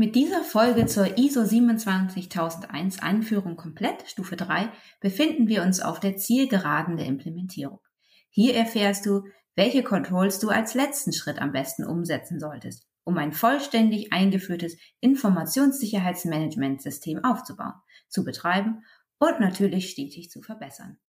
Mit dieser Folge zur ISO 27001 Einführung komplett, Stufe 3, befinden wir uns auf der Zielgeraden der Implementierung. Hier erfährst du, welche Controls du als letzten Schritt am besten umsetzen solltest, um ein vollständig eingeführtes Informationssicherheitsmanagementsystem aufzubauen, zu betreiben und natürlich stetig zu verbessern.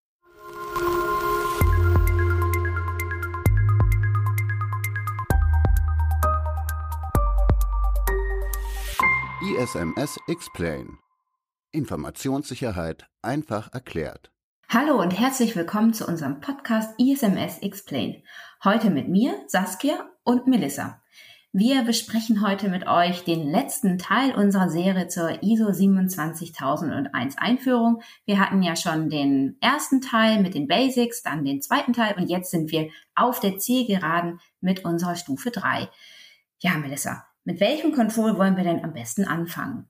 ISMS Explain. Informationssicherheit einfach erklärt. Hallo und herzlich willkommen zu unserem Podcast ISMS Explain. Heute mit mir, Saskia und Melissa. Wir besprechen heute mit euch den letzten Teil unserer Serie zur ISO 27001 Einführung. Wir hatten ja schon den ersten Teil mit den Basics, dann den zweiten Teil und jetzt sind wir auf der Zielgeraden mit unserer Stufe 3. Ja, Melissa, mit welchem Control wollen wir denn am besten anfangen?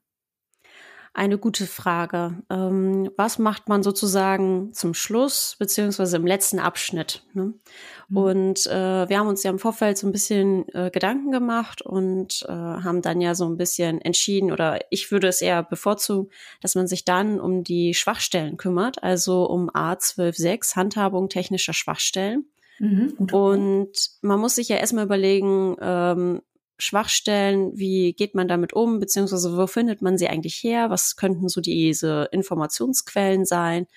Eine gute Frage. Ähm, was macht man sozusagen zum Schluss beziehungsweise im letzten Abschnitt? Ne? Mhm. Und äh, wir haben uns ja im Vorfeld so ein bisschen äh, Gedanken gemacht und äh, haben dann ja so ein bisschen entschieden oder ich würde es eher bevorzugen, dass man sich dann um die Schwachstellen kümmert, also um A126 Handhabung technischer Schwachstellen. Mhm, und man muss sich ja erstmal überlegen, ähm, Schwachstellen, wie geht man damit um, beziehungsweise wo findet man sie eigentlich her, was könnten so diese Informationsquellen sein.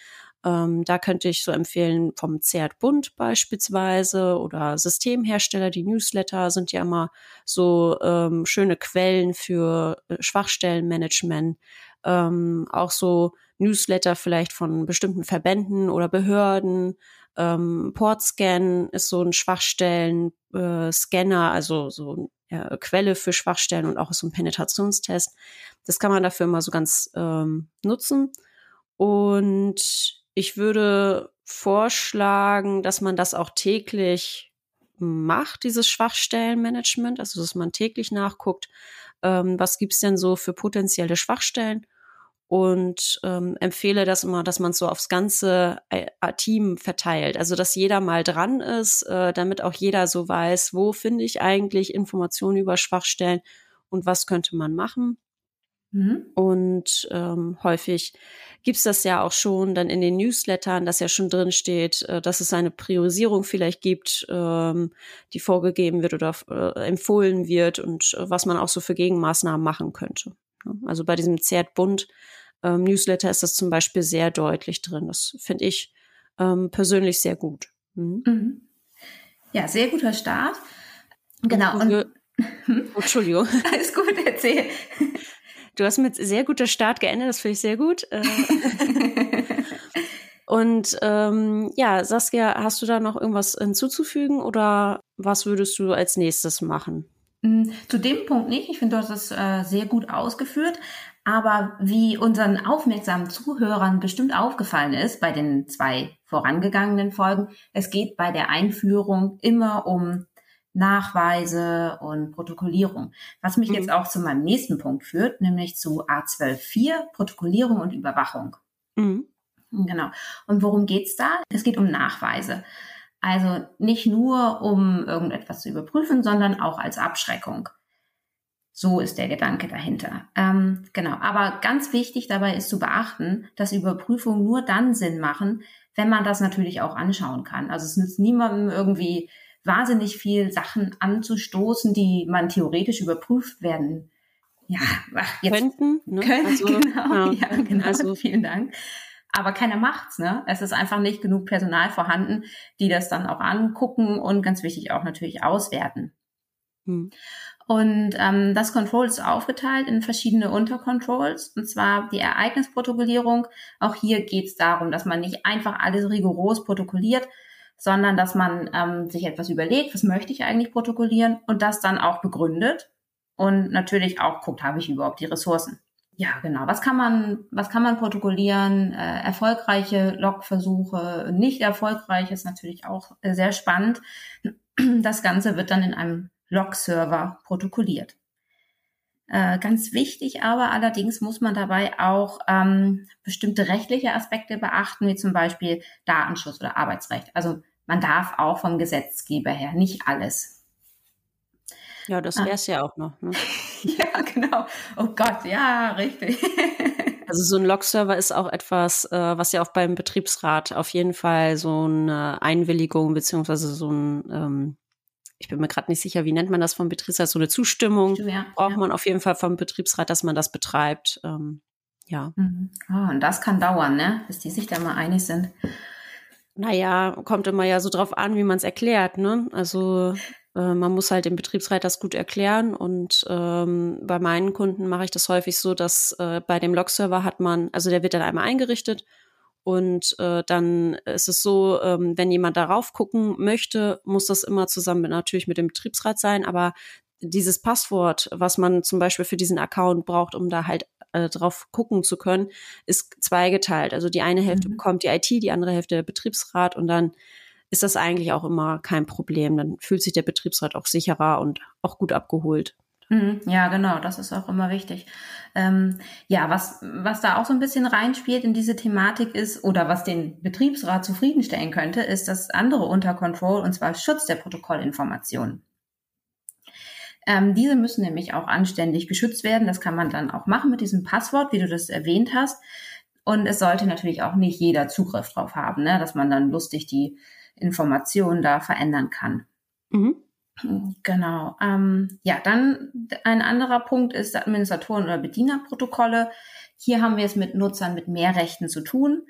Ähm, da könnte ich so empfehlen vom CERT Bund beispielsweise oder Systemhersteller, die Newsletter sind ja immer so ähm, schöne Quellen für äh, Schwachstellenmanagement. Ähm, auch so Newsletter vielleicht von bestimmten Verbänden oder Behörden. Ähm, Portscan ist so ein Schwachstellen-Scanner, äh, also so äh, Quelle für Schwachstellen und auch so ein Penetrationstest. Das kann man dafür immer so ganz ähm, nutzen. Und ich würde vorschlagen, dass man das auch täglich macht, dieses Schwachstellenmanagement, also dass man täglich nachguckt, ähm, was gibt's denn so für potenzielle Schwachstellen und ähm, empfehle das immer, dass man so aufs ganze äh, Team verteilt. Also dass jeder mal dran ist, äh, damit auch jeder so weiß, wo finde ich eigentlich Informationen über Schwachstellen und was könnte man machen. Mhm. Und ähm, häufig gibt's das ja auch schon dann in den Newslettern, dass ja schon drin steht, äh, dass es eine Priorisierung vielleicht gibt, ähm, die vorgegeben wird oder äh, empfohlen wird und äh, was man auch so für Gegenmaßnahmen machen könnte. Also bei diesem Zert-Bund ähm, Newsletter ist das zum Beispiel sehr deutlich drin. Das finde ich ähm, persönlich sehr gut. Mhm. Mhm. Ja, sehr guter Start. Genau. Und, und oh, Entschuldigung. Alles gut, erzähl. Du hast mit sehr guter Start geendet, das finde ich sehr gut. Äh. Und ähm, ja, Saskia, hast du da noch irgendwas hinzuzufügen oder was würdest du als nächstes machen? Mm, zu dem Punkt nicht. Ich finde, du hast es äh, sehr gut ausgeführt. Aber wie unseren aufmerksamen Zuhörern bestimmt aufgefallen ist bei den zwei vorangegangenen Folgen, es geht bei der Einführung immer um Nachweise und Protokollierung. Was mich mhm. jetzt auch zu meinem nächsten Punkt führt, nämlich zu A12.4, Protokollierung und Überwachung. Mhm. Genau. Und worum geht's da? Es geht um Nachweise. Also nicht nur um irgendetwas zu überprüfen, sondern auch als Abschreckung. So ist der Gedanke dahinter. Ähm, genau. Aber ganz wichtig dabei ist zu beachten, dass Überprüfungen nur dann Sinn machen, wenn man das natürlich auch anschauen kann. Also es nützt niemandem irgendwie wahnsinnig viel Sachen anzustoßen, die man theoretisch überprüft werden. Ja, ach, jetzt könnten. Ne? Können, also, genau, ja, ja genau. Also, vielen Dank. Aber keiner macht's, ne? Es ist einfach nicht genug Personal vorhanden, die das dann auch angucken und ganz wichtig auch natürlich auswerten. Hm. Und ähm, das Control ist aufgeteilt in verschiedene Untercontrols, und zwar die Ereignisprotokollierung. Auch hier geht es darum, dass man nicht einfach alles rigoros protokolliert, sondern dass man ähm, sich etwas überlegt, was möchte ich eigentlich protokollieren und das dann auch begründet und natürlich auch guckt, habe ich überhaupt die Ressourcen. Ja, genau. Was kann man, was kann man protokollieren? Äh, erfolgreiche Logversuche, nicht erfolgreich ist natürlich auch äh, sehr spannend. Das Ganze wird dann in einem Log-Server protokolliert. Äh, ganz wichtig aber allerdings muss man dabei auch ähm, bestimmte rechtliche Aspekte beachten, wie zum Beispiel Datenschutz oder Arbeitsrecht. Also man darf auch vom Gesetzgeber her nicht alles. Ja, das wäre es ja auch noch. Ne? ja, genau. Oh Gott, ja, richtig. Also so ein Log-Server ist auch etwas, äh, was ja auch beim Betriebsrat auf jeden Fall so eine Einwilligung beziehungsweise so ein, ähm, ich bin mir gerade nicht sicher, wie nennt man das vom Betriebsrat, so eine Zustimmung ja, braucht ja. man auf jeden Fall vom Betriebsrat, dass man das betreibt. Ähm, ja. Mhm. Oh, und das kann dauern, ne? bis die sich da mal einig sind. Naja, kommt immer ja so drauf an, wie man es erklärt, ne? Also äh, man muss halt dem Betriebsrat das gut erklären und ähm, bei meinen Kunden mache ich das häufig so, dass äh, bei dem Log-Server hat man, also der wird dann einmal eingerichtet und äh, dann ist es so, ähm, wenn jemand darauf gucken möchte, muss das immer zusammen mit, natürlich mit dem Betriebsrat sein, aber dieses Passwort, was man zum Beispiel für diesen Account braucht, um da halt äh, drauf gucken zu können, ist zweigeteilt. Also die eine Hälfte mhm. bekommt die IT, die andere Hälfte der Betriebsrat und dann ist das eigentlich auch immer kein Problem. Dann fühlt sich der Betriebsrat auch sicherer und auch gut abgeholt. Mhm. Ja, genau, das ist auch immer wichtig. Ähm, ja, was, was da auch so ein bisschen reinspielt in diese Thematik ist, oder was den Betriebsrat zufriedenstellen könnte, ist das andere unter Control, und zwar Schutz der Protokollinformationen. Ähm, diese müssen nämlich auch anständig geschützt werden. Das kann man dann auch machen mit diesem Passwort, wie du das erwähnt hast. Und es sollte natürlich auch nicht jeder Zugriff drauf haben, ne? dass man dann lustig die Informationen da verändern kann. Mhm. Genau. Ähm, ja, dann ein anderer Punkt ist Administratoren- oder Bedienerprotokolle. Hier haben wir es mit Nutzern mit mehr Rechten zu tun.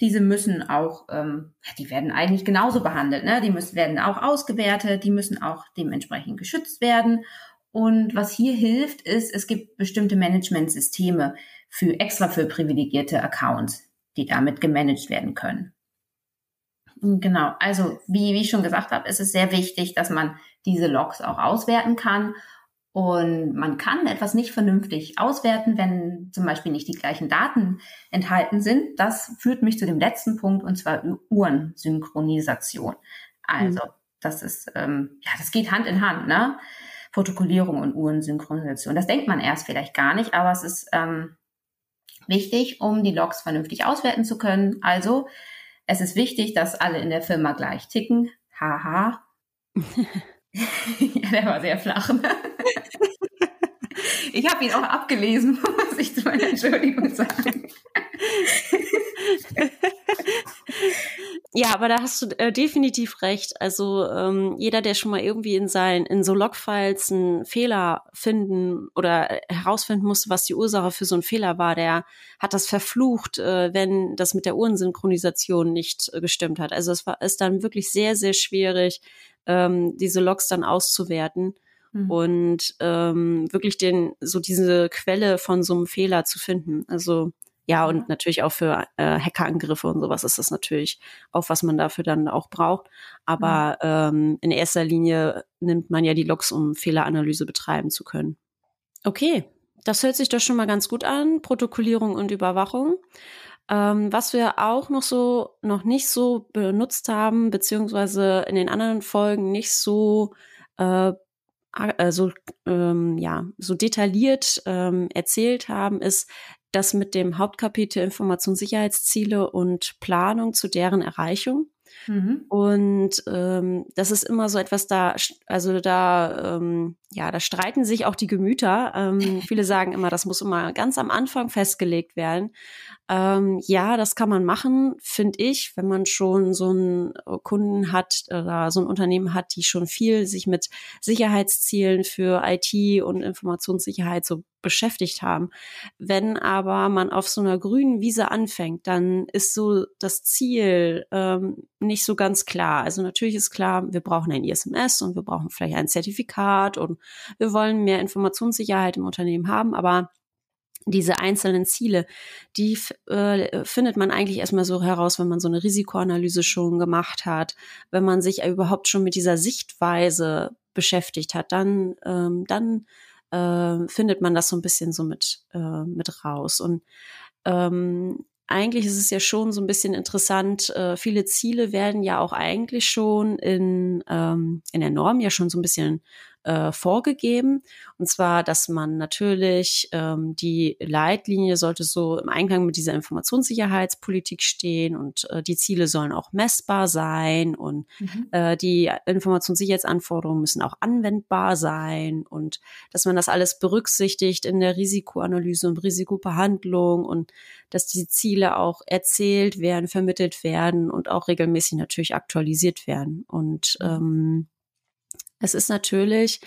Diese müssen auch, ähm, die werden eigentlich genauso behandelt. Ne? Die müssen, werden auch ausgewertet, die müssen auch dementsprechend geschützt werden. Und was hier hilft, ist, es gibt bestimmte Managementsysteme für extra für privilegierte Accounts, die damit gemanagt werden können. Genau, also wie, wie ich schon gesagt habe, ist es sehr wichtig, dass man diese Logs auch auswerten kann. Und man kann etwas nicht vernünftig auswerten, wenn zum Beispiel nicht die gleichen Daten enthalten sind. Das führt mich zu dem letzten Punkt, und zwar Uhrensynchronisation. Also, mhm. das ist, ähm, ja, das geht Hand in Hand, ne? Protokollierung und Uhrensynchronisation. Das denkt man erst vielleicht gar nicht, aber es ist ähm, wichtig, um die Logs vernünftig auswerten zu können. Also es ist wichtig, dass alle in der Firma gleich ticken. Haha. ja, der war sehr flach. Ne? Ich habe ihn auch abgelesen, muss ich zu meiner Entschuldigung sagen. Ja, aber da hast du äh, definitiv recht. Also ähm, jeder, der schon mal irgendwie in seinen in so Logfiles einen Fehler finden oder äh, herausfinden musste, was die Ursache für so einen Fehler war, der hat das verflucht, äh, wenn das mit der Uhrensynchronisation nicht äh, gestimmt hat. Also es war ist dann wirklich sehr sehr schwierig, ähm, diese Logs dann auszuwerten. Mhm. Und ähm, wirklich den, so diese Quelle von so einem Fehler zu finden. Also ja, und natürlich auch für äh, Hackerangriffe und sowas ist das natürlich auch, was man dafür dann auch braucht. Aber ähm, in erster Linie nimmt man ja die Logs, um Fehleranalyse betreiben zu können. Okay, das hört sich doch schon mal ganz gut an. Protokollierung und Überwachung. Ähm, was wir auch noch so, noch nicht so benutzt haben, beziehungsweise in den anderen Folgen nicht so äh, so, ähm, ja, so detailliert ähm, erzählt haben, ist das mit dem Hauptkapitel Informationssicherheitsziele und Planung zu deren Erreichung. Mhm. Und ähm, das ist immer so etwas da, also da, ähm, ja, da streiten sich auch die Gemüter. Ähm, viele sagen immer, das muss immer ganz am Anfang festgelegt werden. Ähm, ja, das kann man machen, finde ich, wenn man schon so einen Kunden hat oder so ein Unternehmen hat, die schon viel sich mit Sicherheitszielen für IT und Informationssicherheit so beschäftigt haben. Wenn aber man auf so einer grünen Wiese anfängt, dann ist so das Ziel ähm, nicht so ganz klar. Also natürlich ist klar, wir brauchen ein ISMS und wir brauchen vielleicht ein Zertifikat und wir wollen mehr Informationssicherheit im Unternehmen haben, aber diese einzelnen Ziele, die äh, findet man eigentlich erstmal so heraus, wenn man so eine Risikoanalyse schon gemacht hat, wenn man sich überhaupt schon mit dieser Sichtweise beschäftigt hat, dann, ähm, dann äh, findet man das so ein bisschen so mit, äh, mit raus. Und ähm, eigentlich ist es ja schon so ein bisschen interessant. Äh, viele Ziele werden ja auch eigentlich schon in, ähm, in der Norm ja schon so ein bisschen äh, vorgegeben. Und zwar, dass man natürlich ähm, die Leitlinie sollte so im Einklang mit dieser Informationssicherheitspolitik stehen und äh, die Ziele sollen auch messbar sein und mhm. äh, die Informationssicherheitsanforderungen müssen auch anwendbar sein und dass man das alles berücksichtigt in der Risikoanalyse und Risikobehandlung und dass die Ziele auch erzählt werden, vermittelt werden und auch regelmäßig natürlich aktualisiert werden. Und mhm. ähm, es ist natürlich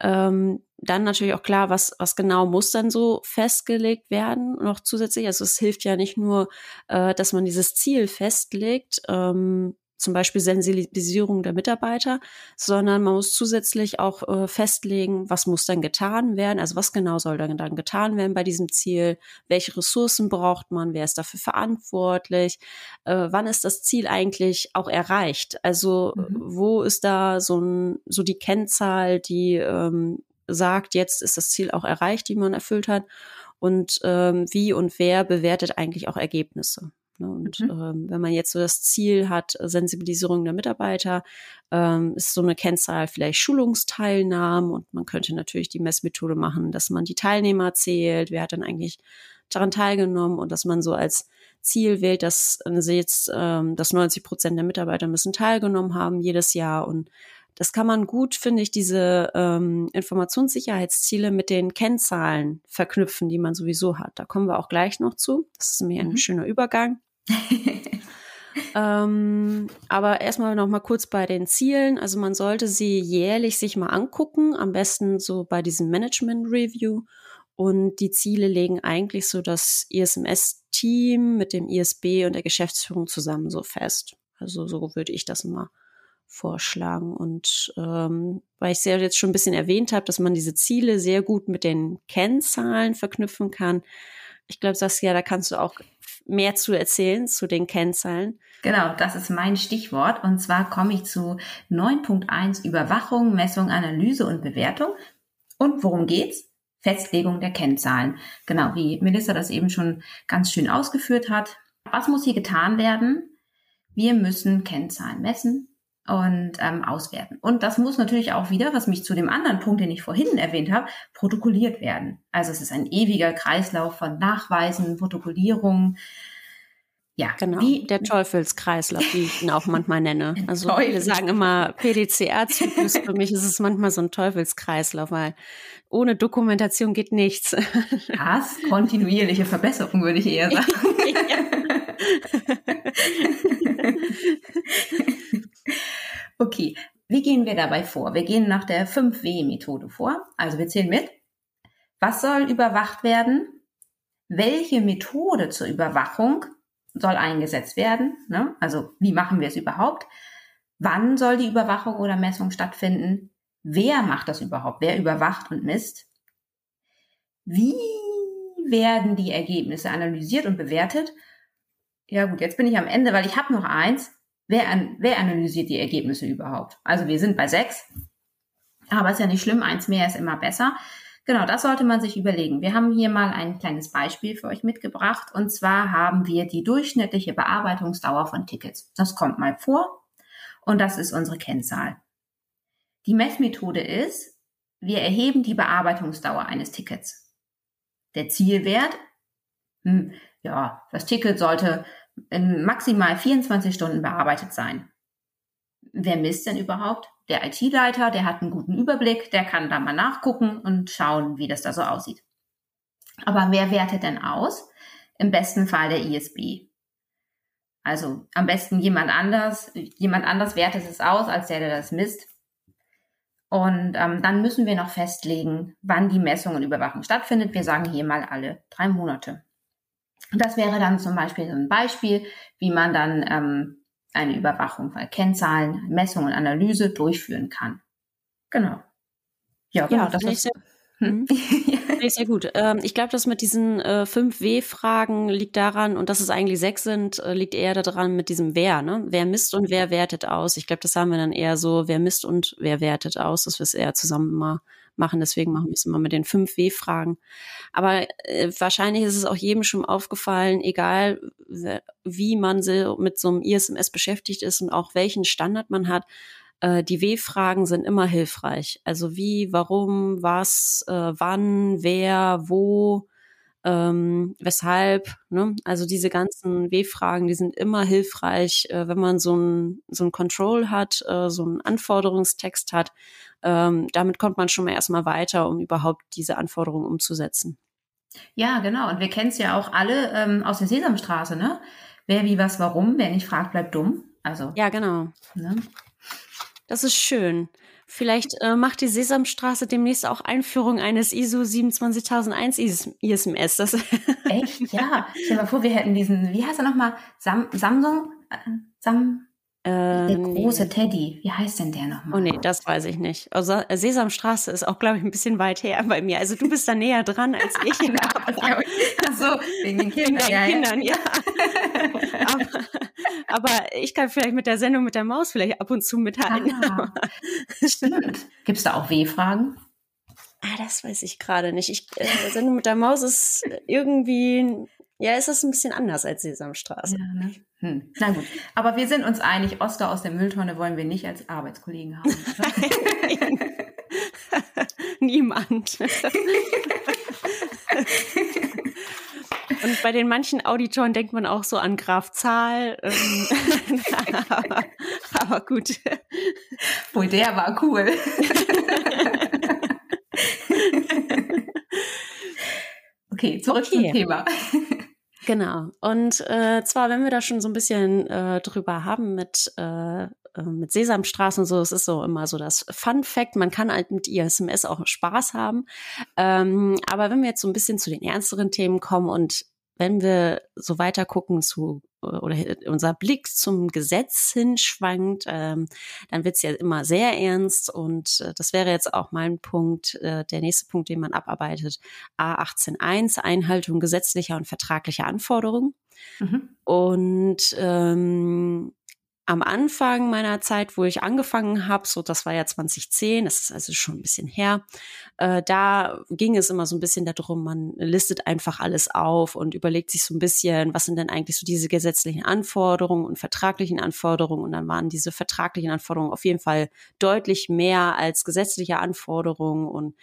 ähm, dann natürlich auch klar, was, was genau muss dann so festgelegt werden, noch zusätzlich. Also es hilft ja nicht nur, äh, dass man dieses Ziel festlegt, ähm, zum Beispiel Sensibilisierung der Mitarbeiter, sondern man muss zusätzlich auch äh, festlegen, was muss dann getan werden, also was genau soll dann, dann getan werden bei diesem Ziel, welche Ressourcen braucht man, wer ist dafür verantwortlich, äh, wann ist das Ziel eigentlich auch erreicht, also mhm. wo ist da so, ein, so die Kennzahl, die ähm, sagt, jetzt ist das Ziel auch erreicht, die man erfüllt hat? Und ähm, wie und wer bewertet eigentlich auch Ergebnisse. Ne? Und mhm. ähm, wenn man jetzt so das Ziel hat, Sensibilisierung der Mitarbeiter, ähm, ist so eine Kennzahl vielleicht Schulungsteilnahmen und man könnte natürlich die Messmethode machen, dass man die Teilnehmer zählt, wer hat dann eigentlich daran teilgenommen und dass man so als Ziel wählt, dass also jetzt, ähm, dass 90 Prozent der Mitarbeiter müssen teilgenommen haben jedes Jahr und das kann man gut, finde ich, diese ähm, Informationssicherheitsziele mit den Kennzahlen verknüpfen, die man sowieso hat. Da kommen wir auch gleich noch zu. Das ist mir mhm. ein schöner Übergang. ähm, aber erstmal noch mal kurz bei den Zielen. Also man sollte sie jährlich sich mal angucken, am besten so bei diesem Management Review. Und die Ziele legen eigentlich so das ISMS-Team mit dem ISB und der Geschäftsführung zusammen so fest. Also so würde ich das mal vorschlagen. Und ähm, weil ich es ja jetzt schon ein bisschen erwähnt habe, dass man diese Ziele sehr gut mit den Kennzahlen verknüpfen kann. Ich glaube, Saskia, da kannst du auch mehr zu erzählen zu den Kennzahlen. Genau, das ist mein Stichwort. Und zwar komme ich zu 9.1 Überwachung, Messung, Analyse und Bewertung. Und worum geht's? Festlegung der Kennzahlen. Genau, wie Melissa das eben schon ganz schön ausgeführt hat. Was muss hier getan werden? Wir müssen Kennzahlen messen, und ähm, auswerten. Und das muss natürlich auch wieder, was mich zu dem anderen Punkt, den ich vorhin erwähnt habe, protokolliert werden. Also es ist ein ewiger Kreislauf von Nachweisen, Protokollierung. Ja, genau. Wie der Teufelskreislauf, wie ich ihn auch manchmal nenne. Also wir sagen immer PDCA-Zyklus. Für mich ist es manchmal so ein Teufelskreislauf, weil ohne Dokumentation geht nichts. Was? Kontinuierliche Verbesserung würde ich eher sagen. Okay, wie gehen wir dabei vor? Wir gehen nach der 5W-Methode vor. Also wir zählen mit. Was soll überwacht werden? Welche Methode zur Überwachung soll eingesetzt werden? Ne? Also wie machen wir es überhaupt? Wann soll die Überwachung oder Messung stattfinden? Wer macht das überhaupt? Wer überwacht und misst? Wie werden die Ergebnisse analysiert und bewertet? Ja gut, jetzt bin ich am Ende, weil ich habe noch eins. Wer, an, wer analysiert die Ergebnisse überhaupt? Also wir sind bei sechs, aber ist ja nicht schlimm, eins mehr ist immer besser. Genau, das sollte man sich überlegen. Wir haben hier mal ein kleines Beispiel für euch mitgebracht. Und zwar haben wir die durchschnittliche Bearbeitungsdauer von Tickets. Das kommt mal vor. Und das ist unsere Kennzahl. Die Messmethode ist, wir erheben die Bearbeitungsdauer eines Tickets. Der Zielwert, hm, ja, das Ticket sollte in maximal 24 Stunden bearbeitet sein. Wer misst denn überhaupt? Der IT-Leiter, der hat einen guten Überblick, der kann da mal nachgucken und schauen, wie das da so aussieht. Aber wer wertet denn aus? Im besten Fall der ISB. Also am besten jemand anders, jemand anders wertet es aus, als der, der das misst. Und ähm, dann müssen wir noch festlegen, wann die Messung und Überwachung stattfindet. Wir sagen hier mal alle drei Monate. Das wäre dann zum Beispiel so ein Beispiel, wie man dann ähm, eine Überwachung von Kennzahlen, Messung und Analyse durchführen kann. Genau. Ja, genau, ja das ist. Sehr, hm? ja. sehr gut. Ähm, ich glaube, das mit diesen äh, fünf W-Fragen liegt daran, und dass es eigentlich sechs sind, äh, liegt eher daran mit diesem Wer. Ne? Wer misst und wer wertet aus? Ich glaube, das haben wir dann eher so, wer misst und wer wertet aus, dass wir es eher zusammen mal machen. Deswegen machen wir es immer mit den fünf W-Fragen. Aber äh, wahrscheinlich ist es auch jedem schon aufgefallen, egal wie man so mit so einem ISMS beschäftigt ist und auch welchen Standard man hat, äh, die W-Fragen sind immer hilfreich. Also wie, warum, was, äh, wann, wer, wo, ähm, weshalb. Ne? Also diese ganzen W-Fragen, die sind immer hilfreich, äh, wenn man so ein, so ein Control hat, äh, so einen Anforderungstext hat. Ähm, damit kommt man schon mal erstmal weiter, um überhaupt diese Anforderungen umzusetzen. Ja, genau. Und wir kennen es ja auch alle ähm, aus der Sesamstraße, ne? Wer, wie, was, warum. Wer nicht fragt, bleibt dumm. Also. Ja, genau. Ne? Das ist schön. Vielleicht äh, macht die Sesamstraße demnächst auch Einführung eines ISO 27001 ISMS. Das Echt? Ja. Stell dir mal vor, wir hätten diesen, wie heißt er nochmal? Sam, Samsung? Äh, Sam, äh, der große nee. Teddy. Wie heißt denn der nochmal? Oh nee, das weiß ich nicht. Also Sesamstraße ist auch, glaube ich, ein bisschen weit her bei mir. Also du bist da näher dran als ich. Ach so, wegen den Kindern. Ja, Kindern, ja. aber, aber, ich kann vielleicht mit der Sendung mit der Maus vielleicht ab und zu mithalten. Ah, stimmt. Gibt es da auch W-Fragen? Ah, das weiß ich gerade nicht. Ich, äh, Sendung mit der Maus ist irgendwie ja, ist das ein bisschen anders als Sesamstraße. Ja, ne? Hm. Na gut. Aber wir sind uns einig, Oscar aus der Mülltonne wollen wir nicht als Arbeitskollegen haben. Niemand. Und bei den manchen Auditoren denkt man auch so an Graf Zahl. Ähm, aber, aber, gut. Wohl der war cool. okay, zurück okay. zum Thema. Genau. Und äh, zwar, wenn wir da schon so ein bisschen äh, drüber haben mit äh, äh mit Sesamstraßen und so, es ist so immer so das Fun Fact. Man kann halt mit ISMS auch Spaß haben. Ähm, aber wenn wir jetzt so ein bisschen zu den ernsteren Themen kommen und wenn wir so weiter gucken zu oder unser Blick zum Gesetz hinschwankt, ähm, dann wird's ja immer sehr ernst und äh, das wäre jetzt auch mein Punkt, äh, der nächste Punkt, den man abarbeitet, A18.1, Einhaltung gesetzlicher und vertraglicher Anforderungen. Mhm. Und ähm, am Anfang meiner Zeit, wo ich angefangen habe, so das war ja 2010, das ist also schon ein bisschen her, äh, da ging es immer so ein bisschen darum, man listet einfach alles auf und überlegt sich so ein bisschen, was sind denn eigentlich so diese gesetzlichen Anforderungen und vertraglichen Anforderungen. Und dann waren diese vertraglichen Anforderungen auf jeden Fall deutlich mehr als gesetzliche Anforderungen. Und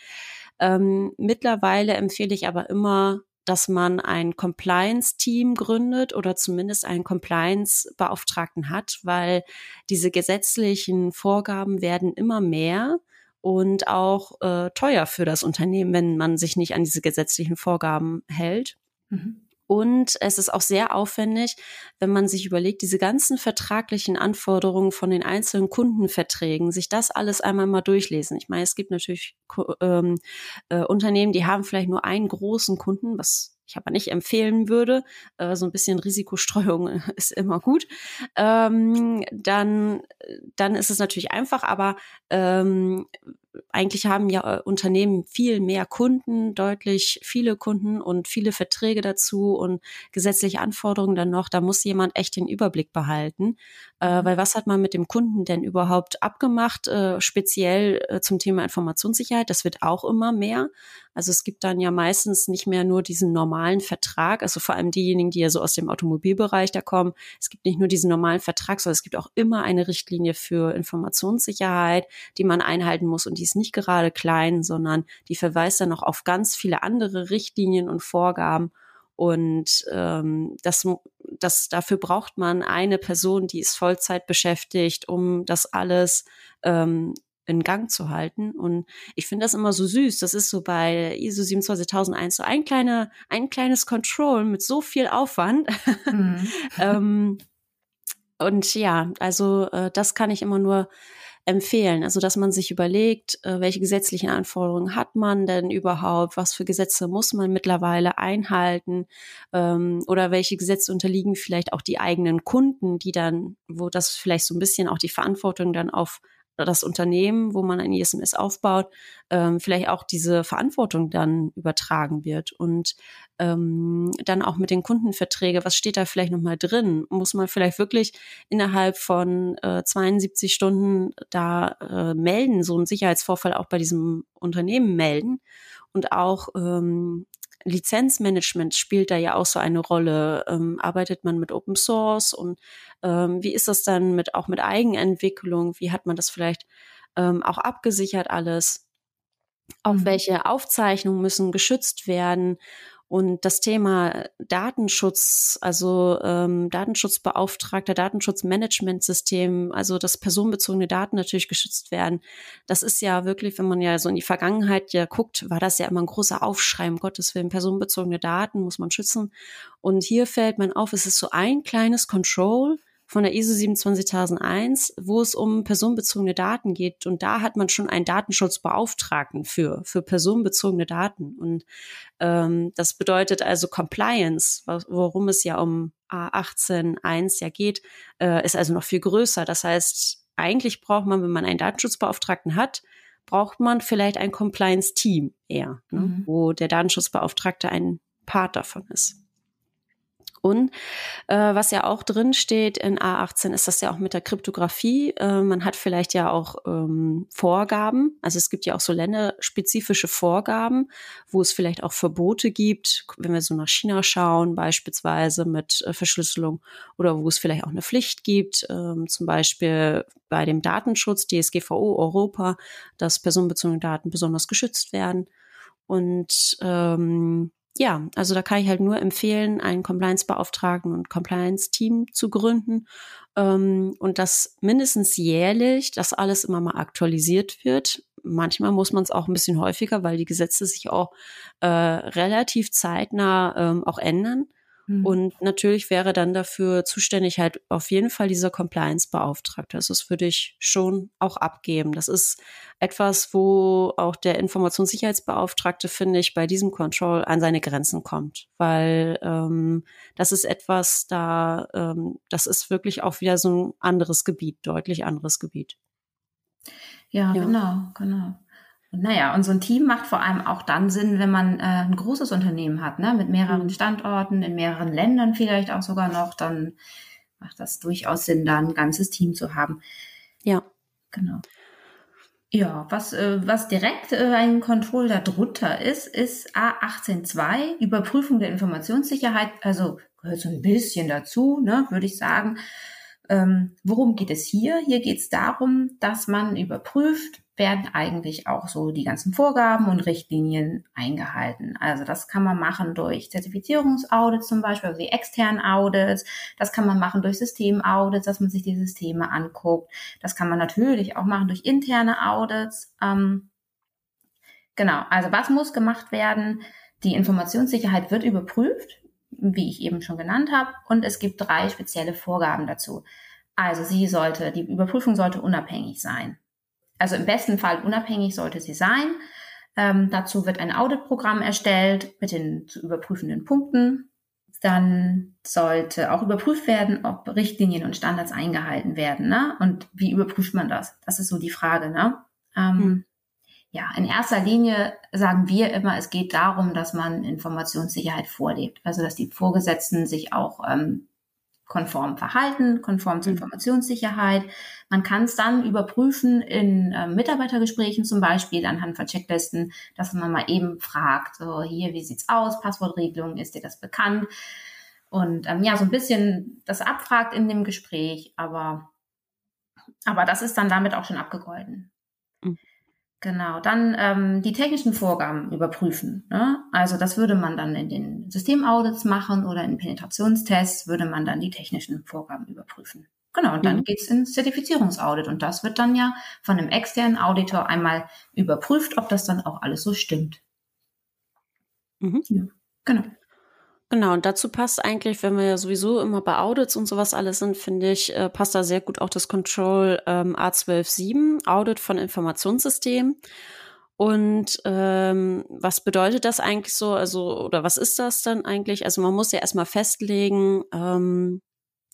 ähm, mittlerweile empfehle ich aber immer dass man ein Compliance-Team gründet oder zumindest einen Compliance-Beauftragten hat, weil diese gesetzlichen Vorgaben werden immer mehr und auch äh, teuer für das Unternehmen, wenn man sich nicht an diese gesetzlichen Vorgaben hält. Mhm. Und es ist auch sehr aufwendig, wenn man sich überlegt, diese ganzen vertraglichen Anforderungen von den einzelnen Kundenverträgen, sich das alles einmal mal durchlesen. Ich meine, es gibt natürlich ähm, äh, Unternehmen, die haben vielleicht nur einen großen Kunden, was ich aber nicht empfehlen würde. Äh, so ein bisschen Risikostreuung ist immer gut. Ähm, dann, dann ist es natürlich einfach, aber ähm, eigentlich haben ja äh, Unternehmen viel mehr Kunden, deutlich viele Kunden und viele Verträge dazu und gesetzliche Anforderungen dann noch. Da muss jemand echt den Überblick behalten, äh, mhm. weil was hat man mit dem Kunden denn überhaupt abgemacht, äh, speziell äh, zum Thema Informationssicherheit? Das wird auch immer mehr. Also es gibt dann ja meistens nicht mehr nur diesen normalen Vertrag, also vor allem diejenigen, die ja so aus dem Automobilbereich da kommen. Es gibt nicht nur diesen normalen Vertrag, sondern es gibt auch immer eine Richtlinie für Informationssicherheit, die man einhalten muss und die ist nicht gerade klein, sondern die verweist dann noch auf ganz viele andere Richtlinien und Vorgaben. Und ähm, das, das, dafür braucht man eine Person, die ist Vollzeit beschäftigt, um das alles ähm, in Gang zu halten. Und ich finde das immer so süß. Das ist so bei ISO 27001 so ein kleiner, ein kleines Control mit so viel Aufwand. Mhm. ähm, und ja, also äh, das kann ich immer nur empfehlen. Also, dass man sich überlegt, äh, welche gesetzlichen Anforderungen hat man denn überhaupt, was für Gesetze muss man mittlerweile einhalten ähm, oder welche Gesetze unterliegen vielleicht auch die eigenen Kunden, die dann, wo das vielleicht so ein bisschen auch die Verantwortung dann auf das Unternehmen, wo man ein ISMS aufbaut, ähm, vielleicht auch diese Verantwortung dann übertragen wird und ähm, dann auch mit den Kundenverträgen, was steht da vielleicht nochmal drin? Muss man vielleicht wirklich innerhalb von äh, 72 Stunden da äh, melden, so einen Sicherheitsvorfall auch bei diesem Unternehmen melden und auch ähm, Lizenzmanagement spielt da ja auch so eine Rolle. Ähm, arbeitet man mit Open Source und ähm, wie ist das dann mit auch mit Eigenentwicklung? Wie hat man das vielleicht ähm, auch abgesichert alles? Auch mhm. welche Aufzeichnungen müssen geschützt werden? Und das Thema Datenschutz, also ähm, Datenschutzbeauftragter, Datenschutzmanagementsystem, also dass personenbezogene Daten natürlich geschützt werden, das ist ja wirklich, wenn man ja so in die Vergangenheit ja guckt, war das ja immer ein großer Aufschrei, um Gottes Willen, personenbezogene Daten muss man schützen. Und hier fällt man auf, es ist so ein kleines Control, von der ISO 27001, wo es um personenbezogene Daten geht. Und da hat man schon einen Datenschutzbeauftragten für, für personenbezogene Daten. Und ähm, das bedeutet also Compliance, worum es ja um A18.1 ja geht, äh, ist also noch viel größer. Das heißt, eigentlich braucht man, wenn man einen Datenschutzbeauftragten hat, braucht man vielleicht ein Compliance-Team eher, ne, mhm. wo der Datenschutzbeauftragte ein Part davon ist. Und äh, was ja auch drin steht in A18 ist das ja auch mit der Kryptographie. Äh, man hat vielleicht ja auch ähm, Vorgaben. Also es gibt ja auch so länderspezifische Vorgaben, wo es vielleicht auch Verbote gibt, wenn wir so nach China schauen, beispielsweise mit äh, Verschlüsselung oder wo es vielleicht auch eine Pflicht gibt, ähm, zum Beispiel bei dem Datenschutz DSGVO Europa, dass personenbezogene Daten besonders geschützt werden. Und ähm, ja, also da kann ich halt nur empfehlen, einen Compliance-Beauftragten und Compliance-Team zu gründen ähm, und das mindestens jährlich, dass alles immer mal aktualisiert wird. Manchmal muss man es auch ein bisschen häufiger, weil die Gesetze sich auch äh, relativ zeitnah ähm, auch ändern. Mhm. Und natürlich wäre dann dafür zuständig halt auf jeden Fall dieser Compliance-Beauftragte. Also das würde ich schon auch abgeben. Das ist etwas, wo auch der Informationssicherheitsbeauftragte, finde ich, bei diesem Control an seine Grenzen kommt. Weil ähm, das ist etwas, da, ähm, das ist wirklich auch wieder so ein anderes Gebiet, deutlich anderes Gebiet. Ja, ja. genau, genau. Und naja, und so ein Team macht vor allem auch dann Sinn, wenn man äh, ein großes Unternehmen hat, ne? mit mehreren mhm. Standorten, in mehreren Ländern vielleicht auch sogar noch, dann macht das durchaus Sinn, da ein ganzes Team zu haben. Ja. Genau. Ja, was, äh, was direkt äh, ein Control darunter ist, ist A182, Überprüfung der Informationssicherheit, also gehört so ein bisschen dazu, ne, würde ich sagen. Ähm, worum geht es hier? Hier geht es darum, dass man überprüft, werden eigentlich auch so die ganzen Vorgaben und Richtlinien eingehalten. Also das kann man machen durch Zertifizierungsaudits zum Beispiel, also die externen Audits. Das kann man machen durch Systemaudits, dass man sich die Systeme anguckt. Das kann man natürlich auch machen durch interne Audits. Ähm, genau, also was muss gemacht werden? Die Informationssicherheit wird überprüft, wie ich eben schon genannt habe, und es gibt drei spezielle Vorgaben dazu. Also sie sollte, die Überprüfung sollte unabhängig sein. Also im besten Fall unabhängig sollte sie sein. Ähm, dazu wird ein Auditprogramm erstellt mit den zu überprüfenden Punkten. Dann sollte auch überprüft werden, ob Richtlinien und Standards eingehalten werden. Ne? Und wie überprüft man das? Das ist so die Frage. Ne? Ähm, hm. Ja, in erster Linie sagen wir immer, es geht darum, dass man Informationssicherheit vorlebt. Also dass die Vorgesetzten sich auch ähm, konform verhalten, konform zur mhm. Informationssicherheit. Man kann es dann überprüfen in äh, Mitarbeitergesprächen zum Beispiel anhand von Checklisten, dass man mal eben fragt, so hier, wie sieht's aus, Passwortregelung, ist dir das bekannt? Und ähm, ja, so ein bisschen das abfragt in dem Gespräch, aber, aber das ist dann damit auch schon abgegolten. Genau, dann ähm, die technischen Vorgaben überprüfen. Ne? Also das würde man dann in den Systemaudits machen oder in Penetrationstests würde man dann die technischen Vorgaben überprüfen. Genau, und dann mhm. geht's ins Zertifizierungsaudit und das wird dann ja von einem externen Auditor einmal überprüft, ob das dann auch alles so stimmt. Mhm. Ja, genau. Genau, und dazu passt eigentlich, wenn wir ja sowieso immer bei Audits und sowas alles sind, finde ich, äh, passt da sehr gut auch das Control ähm, A127, Audit von Informationssystemen. Und ähm, was bedeutet das eigentlich so? Also, oder was ist das dann eigentlich? Also man muss ja erstmal festlegen, ähm,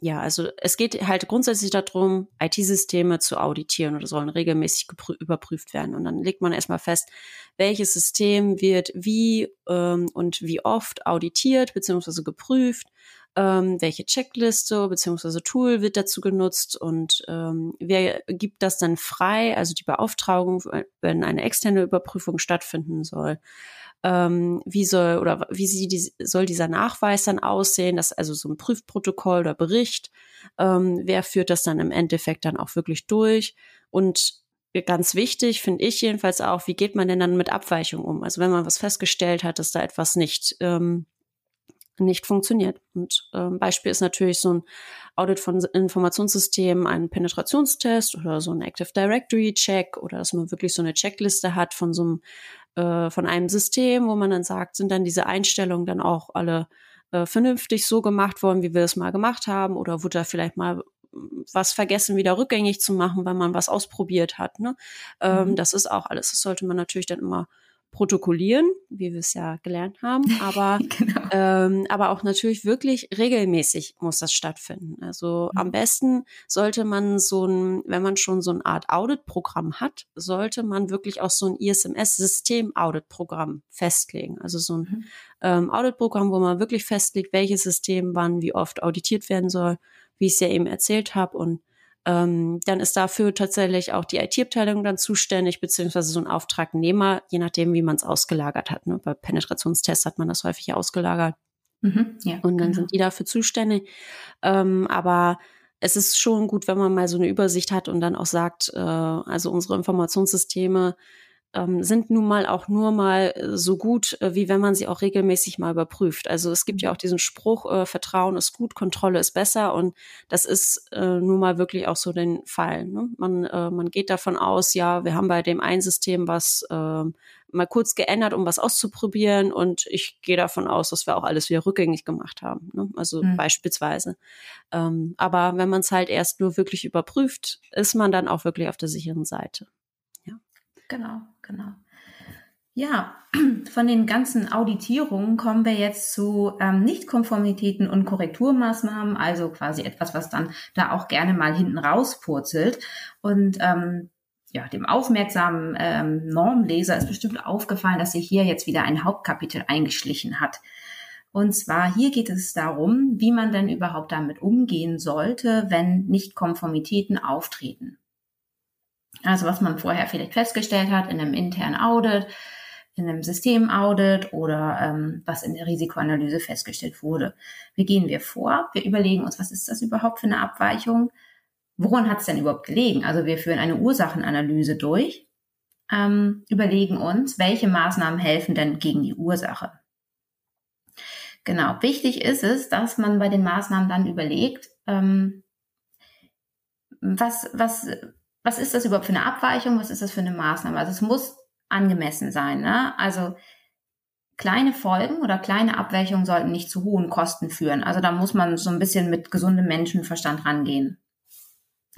ja, also es geht halt grundsätzlich darum, IT-Systeme zu auditieren oder sollen regelmäßig überprüft werden. Und dann legt man erstmal fest, welches System wird wie ähm, und wie oft auditiert bzw. geprüft, ähm, welche Checkliste bzw. Tool wird dazu genutzt und ähm, wer gibt das dann frei, also die Beauftragung, wenn eine externe Überprüfung stattfinden soll. Ähm, wie soll oder wie sie die, soll dieser Nachweis dann aussehen, das also so ein Prüfprotokoll oder Bericht, ähm, wer führt das dann im Endeffekt dann auch wirklich durch und ganz wichtig finde ich jedenfalls auch, wie geht man denn dann mit Abweichungen um? Also wenn man was festgestellt hat, dass da etwas nicht ähm, nicht funktioniert. Und ähm, Beispiel ist natürlich so ein Audit von Informationssystemen, ein Penetrationstest oder so ein Active Directory Check oder dass man wirklich so eine Checkliste hat von so einem äh, von einem System, wo man dann sagt, sind dann diese Einstellungen dann auch alle äh, vernünftig so gemacht worden, wie wir es mal gemacht haben, oder wurde da vielleicht mal was vergessen, wieder rückgängig zu machen, weil man was ausprobiert hat. Ne? Ähm, mhm. Das ist auch alles. Das sollte man natürlich dann immer protokollieren, wie wir es ja gelernt haben, aber, genau. ähm, aber auch natürlich wirklich regelmäßig muss das stattfinden. Also mhm. am besten sollte man so ein, wenn man schon so eine Art Audit-Programm hat, sollte man wirklich auch so ein ISMS-System-Audit-Programm festlegen. Also so ein mhm. ähm, Audit-Programm, wo man wirklich festlegt, welches System wann wie oft auditiert werden soll, wie ich es ja eben erzählt habe und ähm, dann ist dafür tatsächlich auch die IT-Abteilung dann zuständig, beziehungsweise so ein Auftragnehmer, je nachdem, wie man es ausgelagert hat. Ne? Bei Penetrationstests hat man das häufig ausgelagert. Mhm, ja, und dann genau. sind die dafür zuständig. Ähm, aber es ist schon gut, wenn man mal so eine Übersicht hat und dann auch sagt, äh, also unsere Informationssysteme ähm, sind nun mal auch nur mal äh, so gut, äh, wie wenn man sie auch regelmäßig mal überprüft. Also es gibt ja auch diesen Spruch, äh, Vertrauen ist gut, Kontrolle ist besser und das ist äh, nun mal wirklich auch so den Fall. Ne? Man, äh, man geht davon aus, ja, wir haben bei dem einen System was äh, mal kurz geändert, um was auszuprobieren und ich gehe davon aus, dass wir auch alles wieder rückgängig gemacht haben. Ne? Also mhm. beispielsweise. Ähm, aber wenn man es halt erst nur wirklich überprüft, ist man dann auch wirklich auf der sicheren Seite. Genau, genau. Ja, von den ganzen Auditierungen kommen wir jetzt zu ähm, Nichtkonformitäten und Korrekturmaßnahmen, also quasi etwas, was dann da auch gerne mal hinten rauspurzelt. Und ähm, ja, dem aufmerksamen ähm, Normleser ist bestimmt aufgefallen, dass sich hier jetzt wieder ein Hauptkapitel eingeschlichen hat. Und zwar hier geht es darum, wie man denn überhaupt damit umgehen sollte, wenn Nichtkonformitäten auftreten. Also was man vorher vielleicht festgestellt hat in einem internen Audit, in einem Systemaudit oder ähm, was in der Risikoanalyse festgestellt wurde. Wie gehen wir vor? Wir überlegen uns, was ist das überhaupt für eine Abweichung? Woran hat es denn überhaupt gelegen? Also wir führen eine Ursachenanalyse durch, ähm, überlegen uns, welche Maßnahmen helfen denn gegen die Ursache. Genau, wichtig ist es, dass man bei den Maßnahmen dann überlegt, ähm, was, was was ist das überhaupt für eine Abweichung, was ist das für eine Maßnahme? Also es muss angemessen sein. Ne? Also kleine Folgen oder kleine Abweichungen sollten nicht zu hohen Kosten führen. Also da muss man so ein bisschen mit gesundem Menschenverstand rangehen.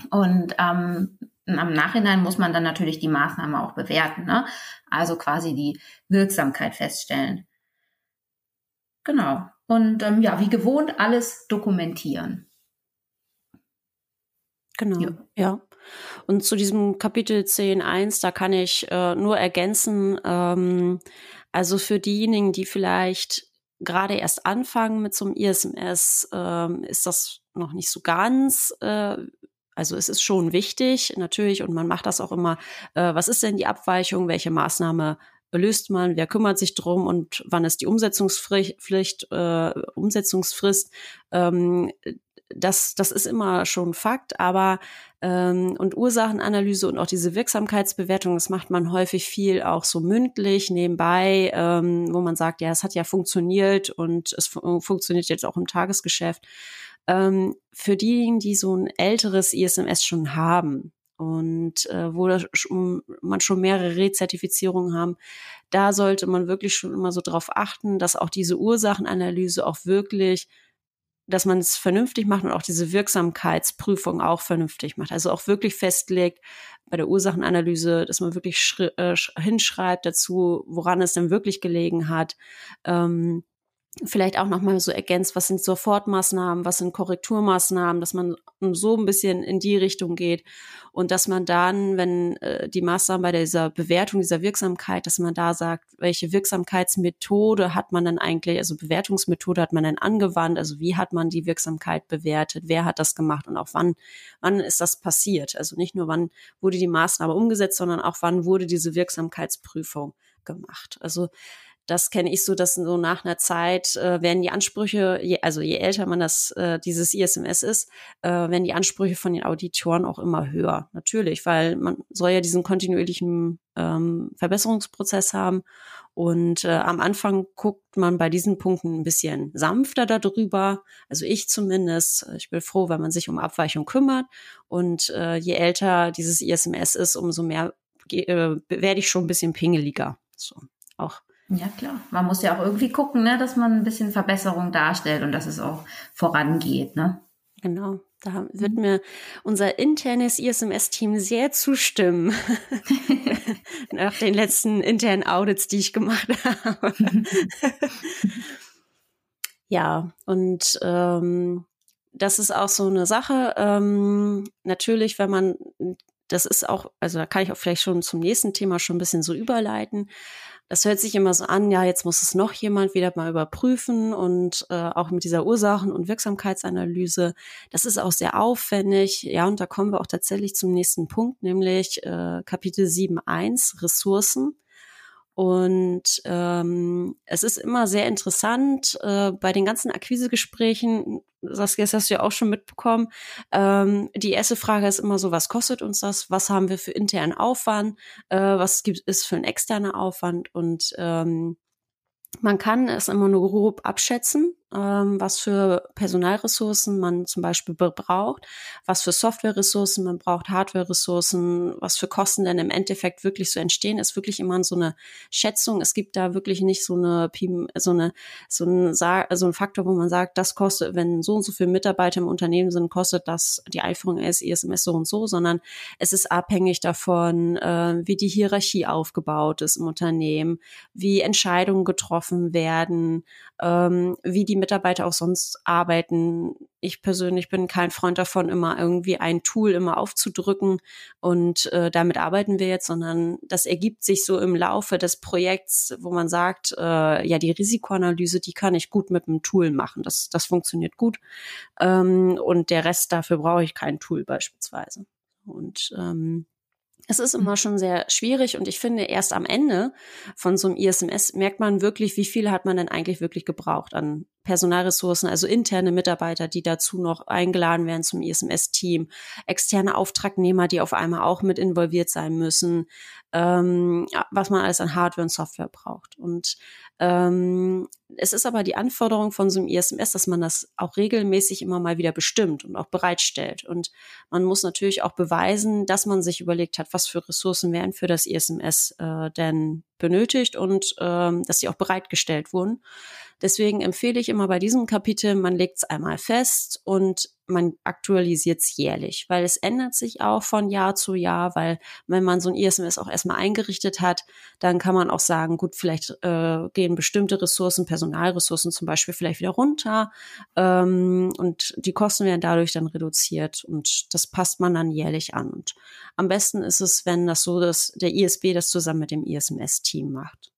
Und ähm, am Nachhinein muss man dann natürlich die Maßnahme auch bewerten, ne? also quasi die Wirksamkeit feststellen. Genau. Und ähm, ja, wie gewohnt alles dokumentieren. Genau, ja. ja. Und zu diesem Kapitel 10.1, da kann ich äh, nur ergänzen, ähm, also für diejenigen, die vielleicht gerade erst anfangen mit so einem ISMS, ähm, ist das noch nicht so ganz, äh, also es ist schon wichtig, natürlich, und man macht das auch immer, äh, was ist denn die Abweichung, welche Maßnahme löst man, wer kümmert sich drum und wann ist die Umsetzungspflicht, äh, Umsetzungsfrist. Ähm, das, das ist immer schon Fakt, aber ähm, und Ursachenanalyse und auch diese Wirksamkeitsbewertung, das macht man häufig viel auch so mündlich nebenbei, ähm, wo man sagt, ja, es hat ja funktioniert und es fun funktioniert jetzt auch im Tagesgeschäft. Ähm, für diejenigen, die so ein älteres ISMS schon haben, und äh, wo schon, man schon mehrere Rezertifizierungen haben, da sollte man wirklich schon immer so darauf achten, dass auch diese Ursachenanalyse auch wirklich dass man es vernünftig macht und auch diese Wirksamkeitsprüfung auch vernünftig macht. Also auch wirklich festlegt bei der Ursachenanalyse, dass man wirklich äh, hinschreibt dazu, woran es denn wirklich gelegen hat. Ähm, vielleicht auch nochmal so ergänzt, was sind Sofortmaßnahmen, was sind Korrekturmaßnahmen, dass man so ein bisschen in die Richtung geht und dass man dann, wenn äh, die Maßnahmen bei dieser Bewertung dieser Wirksamkeit, dass man da sagt, welche Wirksamkeitsmethode hat man dann eigentlich, also Bewertungsmethode hat man dann angewandt, also wie hat man die Wirksamkeit bewertet, wer hat das gemacht und auch wann, wann ist das passiert? Also nicht nur wann wurde die Maßnahme umgesetzt, sondern auch wann wurde diese Wirksamkeitsprüfung gemacht. Also das kenne ich so, dass so nach einer Zeit äh, werden die Ansprüche, je, also je älter man das äh, dieses ISMS ist, äh, werden die Ansprüche von den Auditoren auch immer höher. Natürlich, weil man soll ja diesen kontinuierlichen ähm, Verbesserungsprozess haben. Und äh, am Anfang guckt man bei diesen Punkten ein bisschen sanfter darüber. Also ich zumindest. Ich bin froh, wenn man sich um Abweichung kümmert. Und äh, je älter dieses ISMS ist, umso mehr äh, werde ich schon ein bisschen pingeliger. So, auch ja, klar. Man muss ja auch irgendwie gucken, ne, dass man ein bisschen Verbesserung darstellt und dass es auch vorangeht, ne? Genau. Da wird mir unser internes ISMS-Team sehr zustimmen. Nach den letzten internen Audits, die ich gemacht habe. ja, und ähm, das ist auch so eine Sache. Ähm, natürlich, wenn man, das ist auch, also da kann ich auch vielleicht schon zum nächsten Thema schon ein bisschen so überleiten das hört sich immer so an, ja, jetzt muss es noch jemand wieder mal überprüfen und äh, auch mit dieser Ursachen- und Wirksamkeitsanalyse. Das ist auch sehr aufwendig. Ja, und da kommen wir auch tatsächlich zum nächsten Punkt, nämlich äh, Kapitel 7.1 Ressourcen. Und ähm, es ist immer sehr interessant äh, bei den ganzen Akquisegesprächen, Saskia, das hast du ja auch schon mitbekommen. Ähm, die erste Frage ist immer so, was kostet uns das? Was haben wir für internen Aufwand? Äh, was gibt es für einen externen Aufwand? Und ähm, man kann es immer nur grob abschätzen, was für Personalressourcen man zum Beispiel braucht, was für Softwareressourcen man braucht, Hardwareressourcen, was für Kosten denn im Endeffekt wirklich so entstehen, ist wirklich immer so eine Schätzung. Es gibt da wirklich nicht so eine, so eine, so ein, so ein Faktor, wo man sagt, das kostet, wenn so und so viele Mitarbeiter im Unternehmen sind, kostet das die Einführung eines ISMS so und so, sondern es ist abhängig davon, äh, wie die Hierarchie aufgebaut ist im Unternehmen, wie Entscheidungen getroffen werden, ähm, wie die Mitarbeiter auch sonst arbeiten. Ich persönlich bin kein Freund davon, immer irgendwie ein Tool immer aufzudrücken und äh, damit arbeiten wir jetzt, sondern das ergibt sich so im Laufe des Projekts, wo man sagt, äh, ja, die Risikoanalyse, die kann ich gut mit einem Tool machen. Das, das funktioniert gut. Ähm, und der Rest dafür brauche ich kein Tool beispielsweise. Und ähm, es ist immer schon sehr schwierig und ich finde, erst am Ende von so einem ISMS merkt man wirklich, wie viel hat man denn eigentlich wirklich gebraucht an Personalressourcen, also interne Mitarbeiter, die dazu noch eingeladen werden zum ISMS-Team, externe Auftragnehmer, die auf einmal auch mit involviert sein müssen, ähm, was man alles an Hardware und Software braucht. Und ähm, es ist aber die Anforderung von so einem ISMS, dass man das auch regelmäßig immer mal wieder bestimmt und auch bereitstellt. Und man muss natürlich auch beweisen, dass man sich überlegt hat, was für Ressourcen werden für das ISMS äh, denn benötigt und ähm, dass sie auch bereitgestellt wurden. Deswegen empfehle ich immer bei diesem Kapitel, man legt es einmal fest und man aktualisiert es jährlich, weil es ändert sich auch von Jahr zu Jahr, weil wenn man so ein ISMS auch erstmal eingerichtet hat, dann kann man auch sagen, gut, vielleicht äh, gehen bestimmte Ressourcen, Personalressourcen zum Beispiel vielleicht wieder runter ähm, und die Kosten werden dadurch dann reduziert und das passt man dann jährlich an. Und am besten ist es, wenn das so, dass der ISB das zusammen mit dem ISMS-Team macht.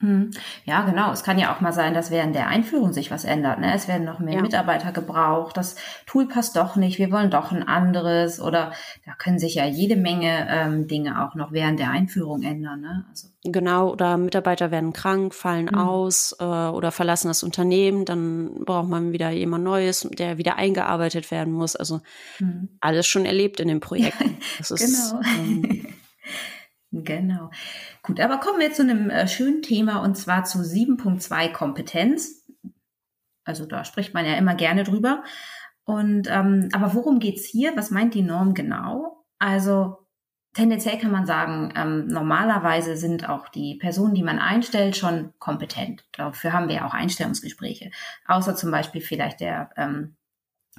Hm. Ja, genau. Es kann ja auch mal sein, dass während der Einführung sich was ändert. Ne? Es werden noch mehr ja. Mitarbeiter gebraucht. Das Tool passt doch nicht. Wir wollen doch ein anderes. Oder da können sich ja jede Menge ähm, Dinge auch noch während der Einführung ändern. Ne? Also. Genau. Oder Mitarbeiter werden krank, fallen mhm. aus äh, oder verlassen das Unternehmen. Dann braucht man wieder jemand Neues, der wieder eingearbeitet werden muss. Also mhm. alles schon erlebt in den Projekten. Ist, genau. Ähm, Genau. Gut, aber kommen wir zu einem äh, schönen Thema und zwar zu 7.2 Kompetenz. Also da spricht man ja immer gerne drüber. Und ähm, aber worum geht's hier? Was meint die Norm genau? Also tendenziell kann man sagen, ähm, normalerweise sind auch die Personen, die man einstellt, schon kompetent. Dafür haben wir ja auch Einstellungsgespräche. Außer zum Beispiel vielleicht der ähm,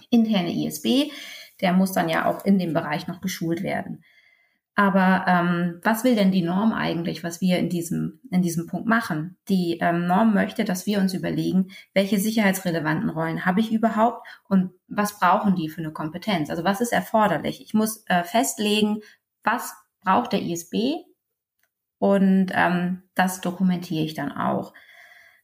interne ISB, der muss dann ja auch in dem Bereich noch geschult werden. Aber ähm, was will denn die Norm eigentlich, was wir in diesem, in diesem Punkt machen? Die ähm, Norm möchte, dass wir uns überlegen, welche sicherheitsrelevanten Rollen habe ich überhaupt und was brauchen die für eine Kompetenz? Also was ist erforderlich? Ich muss äh, festlegen, was braucht der ISB und ähm, das dokumentiere ich dann auch.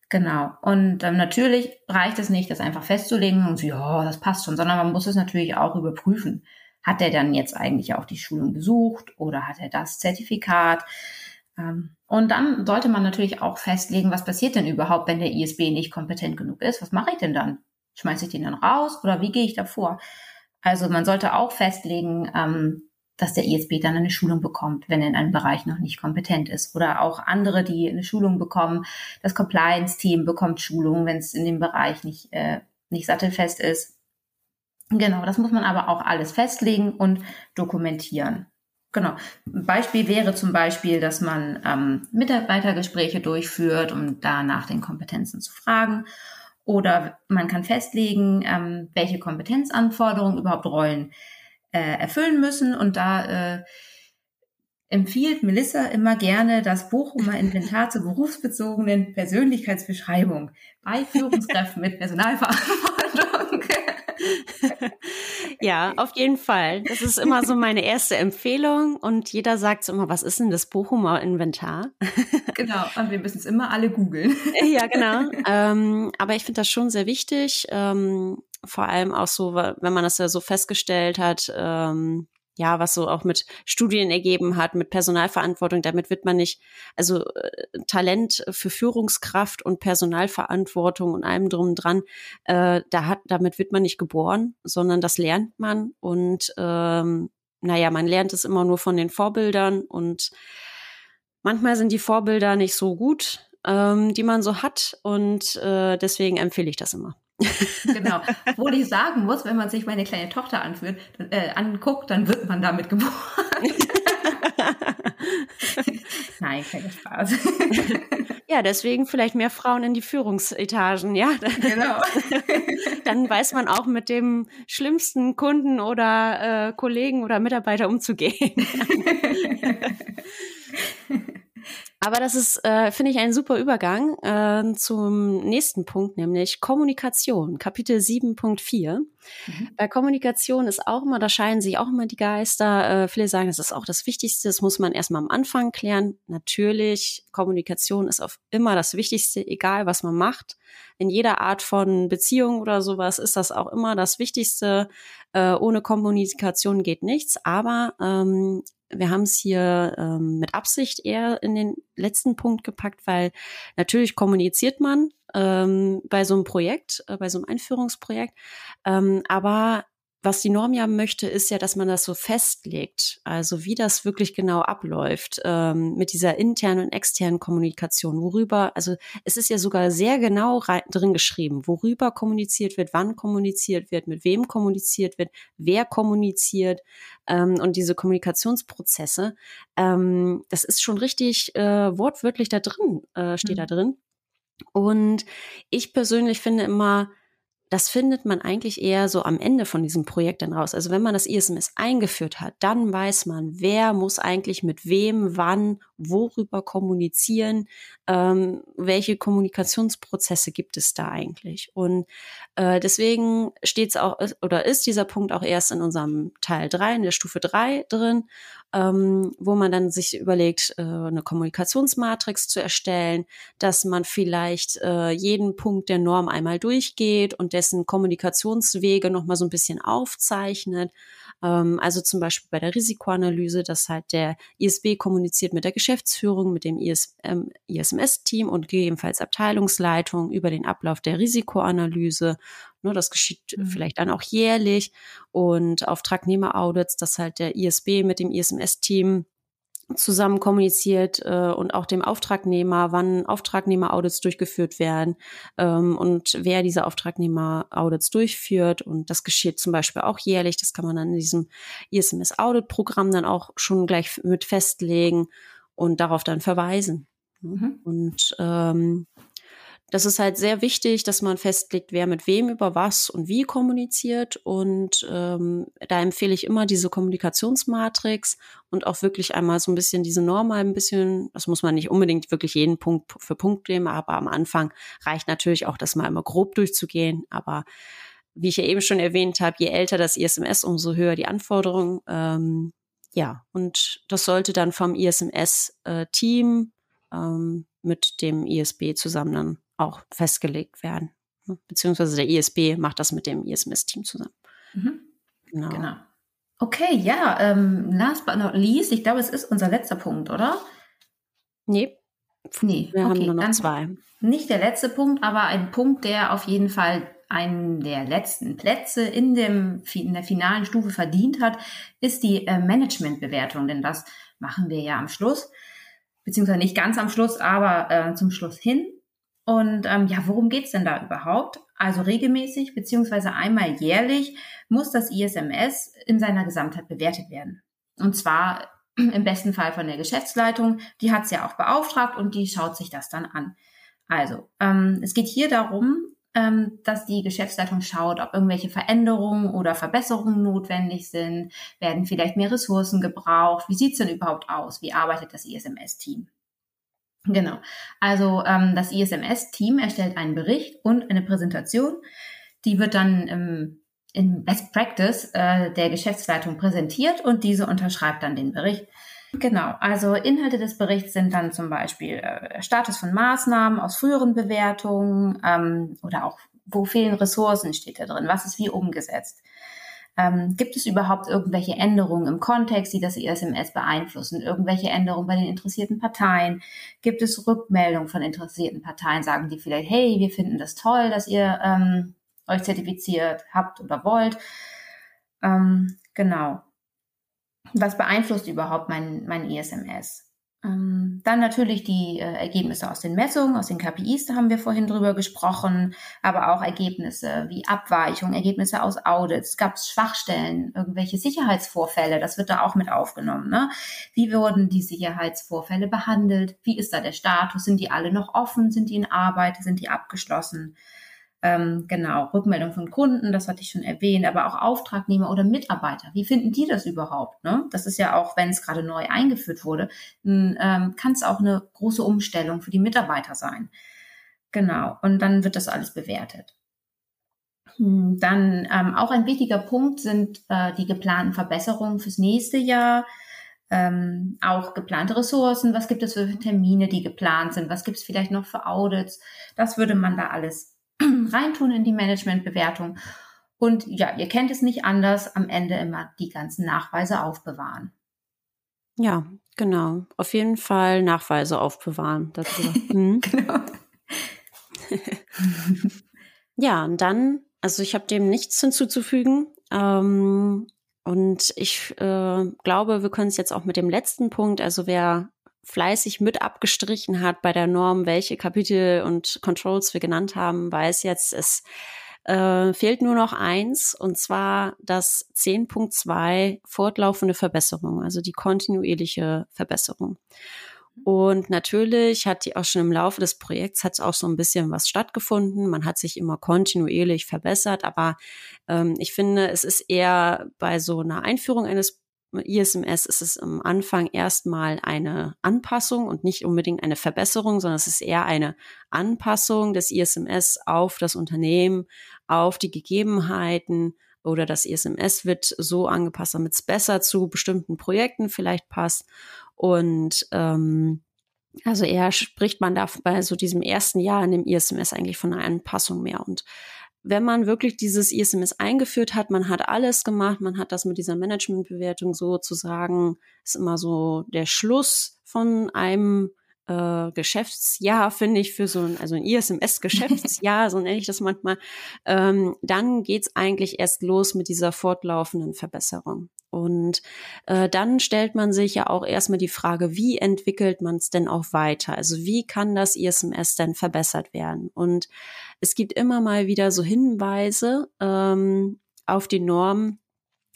Genau. Und ähm, natürlich reicht es nicht, das einfach festzulegen und so, ja, das passt schon, sondern man muss es natürlich auch überprüfen. Hat er dann jetzt eigentlich auch die Schulung besucht oder hat er das Zertifikat? Ähm, und dann sollte man natürlich auch festlegen, was passiert denn überhaupt, wenn der ISB nicht kompetent genug ist? Was mache ich denn dann? Schmeiße ich den dann raus oder wie gehe ich da vor? Also man sollte auch festlegen, ähm, dass der ISB dann eine Schulung bekommt, wenn er in einem Bereich noch nicht kompetent ist. Oder auch andere, die eine Schulung bekommen. Das Compliance-Team bekommt Schulung, wenn es in dem Bereich nicht, äh, nicht sattelfest ist. Genau, das muss man aber auch alles festlegen und dokumentieren. Genau. Beispiel wäre zum Beispiel, dass man ähm, Mitarbeitergespräche durchführt, um da nach den Kompetenzen zu fragen. Oder man kann festlegen, ähm, welche Kompetenzanforderungen überhaupt Rollen äh, erfüllen müssen. Und da äh, empfiehlt Melissa immer gerne das Bochumer Inventar zur berufsbezogenen Persönlichkeitsbeschreibung bei Führungskräften mit Personalverantwortung. Ja, auf jeden Fall. Das ist immer so meine erste Empfehlung und jeder sagt so immer, was ist denn das Bochumer Inventar? genau, und wir müssen es immer alle googeln. ja, genau. Ähm, aber ich finde das schon sehr wichtig, ähm, vor allem auch so, wenn man das ja so festgestellt hat, ähm, ja, was so auch mit Studien ergeben hat, mit Personalverantwortung, damit wird man nicht, also äh, Talent für Führungskraft und Personalverantwortung und allem drum dran, äh, da hat, damit wird man nicht geboren, sondern das lernt man. Und ähm, naja, man lernt es immer nur von den Vorbildern. Und manchmal sind die Vorbilder nicht so gut, ähm, die man so hat. Und äh, deswegen empfehle ich das immer genau. Wo ich sagen muss, wenn man sich meine kleine Tochter anführt, äh, anguckt, dann wird man damit geboren. Nein, kein Spaß. Ja, deswegen vielleicht mehr Frauen in die Führungsetagen, ja. Genau. Dann weiß man auch mit dem schlimmsten Kunden oder äh, Kollegen oder Mitarbeiter umzugehen. Aber das ist, äh, finde ich, ein super Übergang äh, zum nächsten Punkt, nämlich Kommunikation, Kapitel 7.4. Mhm. Bei Kommunikation ist auch immer, da scheinen sich auch immer die Geister. Äh, viele sagen, das ist auch das Wichtigste, das muss man erstmal am Anfang klären. Natürlich, Kommunikation ist auf immer das Wichtigste, egal was man macht. In jeder Art von Beziehung oder sowas ist das auch immer das Wichtigste. Äh, ohne Kommunikation geht nichts. Aber ähm, wir haben es hier ähm, mit Absicht eher in den letzten Punkt gepackt, weil natürlich kommuniziert man ähm, bei so einem Projekt, äh, bei so einem Einführungsprojekt, ähm, aber was die Norm ja möchte, ist ja, dass man das so festlegt, also wie das wirklich genau abläuft ähm, mit dieser internen und externen Kommunikation, worüber, also es ist ja sogar sehr genau drin geschrieben, worüber kommuniziert wird, wann kommuniziert wird, mit wem kommuniziert wird, wer kommuniziert ähm, und diese Kommunikationsprozesse, ähm, das ist schon richtig äh, wortwörtlich da drin, äh, steht mhm. da drin. Und ich persönlich finde immer, das findet man eigentlich eher so am Ende von diesem Projekt dann raus. Also wenn man das ISMS eingeführt hat, dann weiß man, wer muss eigentlich mit wem, wann, worüber kommunizieren, ähm, welche Kommunikationsprozesse gibt es da eigentlich. Und äh, deswegen steht es auch oder ist dieser Punkt auch erst in unserem Teil drei, in der Stufe drei drin ähm, wo man dann sich überlegt, äh, eine Kommunikationsmatrix zu erstellen, dass man vielleicht äh, jeden Punkt der Norm einmal durchgeht und dessen Kommunikationswege nochmal so ein bisschen aufzeichnet. Ähm, also zum Beispiel bei der Risikoanalyse, dass halt der ISB kommuniziert mit der Geschäftsführung, mit dem IS, ähm, ISMS-Team und gegebenenfalls Abteilungsleitung über den Ablauf der Risikoanalyse das geschieht mhm. vielleicht dann auch jährlich und Auftragnehmer-Audits, dass halt der ISB mit dem ISMS-Team zusammen kommuniziert äh, und auch dem Auftragnehmer, wann Auftragnehmer-Audits durchgeführt werden ähm, und wer diese Auftragnehmer-Audits durchführt. Und das geschieht zum Beispiel auch jährlich. Das kann man dann in diesem ISMS-Audit-Programm dann auch schon gleich mit festlegen und darauf dann verweisen. Mhm. Und ähm, das ist halt sehr wichtig, dass man festlegt, wer mit wem über was und wie kommuniziert. Und ähm, da empfehle ich immer diese Kommunikationsmatrix und auch wirklich einmal so ein bisschen diese Norm ein bisschen, das muss man nicht unbedingt wirklich jeden Punkt für Punkt nehmen, aber am Anfang reicht natürlich auch, das mal immer grob durchzugehen. Aber wie ich ja eben schon erwähnt habe, je älter das ISMS, umso höher die Anforderungen. Ähm, ja, und das sollte dann vom ISMS-Team äh, ähm, mit dem ISB zusammen dann auch festgelegt werden. Ne? Beziehungsweise der ISB macht das mit dem ISMS-Team zusammen. Mhm. Genau. genau. Okay, ja, ähm, last but not least, ich glaube, es ist unser letzter Punkt, oder? Nee. Nee, wir okay, haben nur noch zwei. Nicht der letzte Punkt, aber ein Punkt, der auf jeden Fall einen der letzten Plätze in, dem, in der finalen Stufe verdient hat, ist die äh, Managementbewertung. Denn das machen wir ja am Schluss, beziehungsweise nicht ganz am Schluss, aber äh, zum Schluss hin. Und ähm, ja, worum geht's denn da überhaupt? Also regelmäßig beziehungsweise einmal jährlich muss das ISMS in seiner Gesamtheit bewertet werden. Und zwar im besten Fall von der Geschäftsleitung. Die hat's ja auch beauftragt und die schaut sich das dann an. Also, ähm, es geht hier darum, ähm, dass die Geschäftsleitung schaut, ob irgendwelche Veränderungen oder Verbesserungen notwendig sind. Werden vielleicht mehr Ressourcen gebraucht? Wie sieht's denn überhaupt aus? Wie arbeitet das ISMS-Team? Genau. Also ähm, das ISMS-Team erstellt einen Bericht und eine Präsentation. Die wird dann ähm, in Best Practice äh, der Geschäftsleitung präsentiert und diese unterschreibt dann den Bericht. Genau, also Inhalte des Berichts sind dann zum Beispiel äh, Status von Maßnahmen aus früheren Bewertungen ähm, oder auch, wo fehlen Ressourcen, steht da drin, was ist wie umgesetzt. Ähm, gibt es überhaupt irgendwelche Änderungen im Kontext, die das ISMS beeinflussen? Irgendwelche Änderungen bei den interessierten Parteien? Gibt es Rückmeldungen von interessierten Parteien? Sagen die vielleicht, hey, wir finden das toll, dass ihr ähm, euch zertifiziert habt oder wollt? Ähm, genau. Was beeinflusst überhaupt mein, mein ISMS? Ähm, dann natürlich die äh, Ergebnisse aus den Messungen, aus den KPIs, da haben wir vorhin drüber gesprochen, aber auch Ergebnisse wie Abweichungen, Ergebnisse aus Audits, gab es Schwachstellen, irgendwelche Sicherheitsvorfälle, das wird da auch mit aufgenommen. Ne? Wie wurden die Sicherheitsvorfälle behandelt? Wie ist da der Status? Sind die alle noch offen? Sind die in Arbeit? Sind die abgeschlossen? Ähm, genau, Rückmeldung von Kunden, das hatte ich schon erwähnt, aber auch Auftragnehmer oder Mitarbeiter. Wie finden die das überhaupt? Ne? Das ist ja auch, wenn es gerade neu eingeführt wurde, ähm, kann es auch eine große Umstellung für die Mitarbeiter sein. Genau, und dann wird das alles bewertet. Hm, dann ähm, auch ein wichtiger Punkt sind äh, die geplanten Verbesserungen fürs nächste Jahr. Ähm, auch geplante Ressourcen, was gibt es für Termine, die geplant sind, was gibt es vielleicht noch für Audits. Das würde man da alles reintun in die Managementbewertung. Und ja, ihr kennt es nicht anders, am Ende immer die ganzen Nachweise aufbewahren. Ja, genau. Auf jeden Fall Nachweise aufbewahren darüber. Mhm. genau. ja, und dann, also ich habe dem nichts hinzuzufügen. Ähm, und ich äh, glaube, wir können es jetzt auch mit dem letzten Punkt, also wer fleißig mit abgestrichen hat bei der Norm, welche Kapitel und Controls wir genannt haben, weiß jetzt, es äh, fehlt nur noch eins, und zwar das 10.2 fortlaufende Verbesserung, also die kontinuierliche Verbesserung. Und natürlich hat die auch schon im Laufe des Projekts hat auch so ein bisschen was stattgefunden. Man hat sich immer kontinuierlich verbessert, aber ähm, ich finde, es ist eher bei so einer Einführung eines ISMS ist es am Anfang erstmal eine Anpassung und nicht unbedingt eine Verbesserung, sondern es ist eher eine Anpassung des ISMS auf das Unternehmen, auf die Gegebenheiten oder das ISMS wird so angepasst, damit es besser zu bestimmten Projekten vielleicht passt. Und ähm, also eher spricht man da bei so diesem ersten Jahr in dem ISMS eigentlich von einer Anpassung mehr. Und wenn man wirklich dieses ISMS eingeführt hat, man hat alles gemacht, man hat das mit dieser Managementbewertung sozusagen, ist immer so der Schluss von einem äh, Geschäftsjahr, finde ich, für so ein, also ein ISMS-Geschäftsjahr, so nenne ich das manchmal, ähm, dann geht's eigentlich erst los mit dieser fortlaufenden Verbesserung. Und äh, dann stellt man sich ja auch erstmal die Frage, wie entwickelt man es denn auch weiter? Also wie kann das ISMS denn verbessert werden? Und es gibt immer mal wieder so Hinweise ähm, auf die Norm,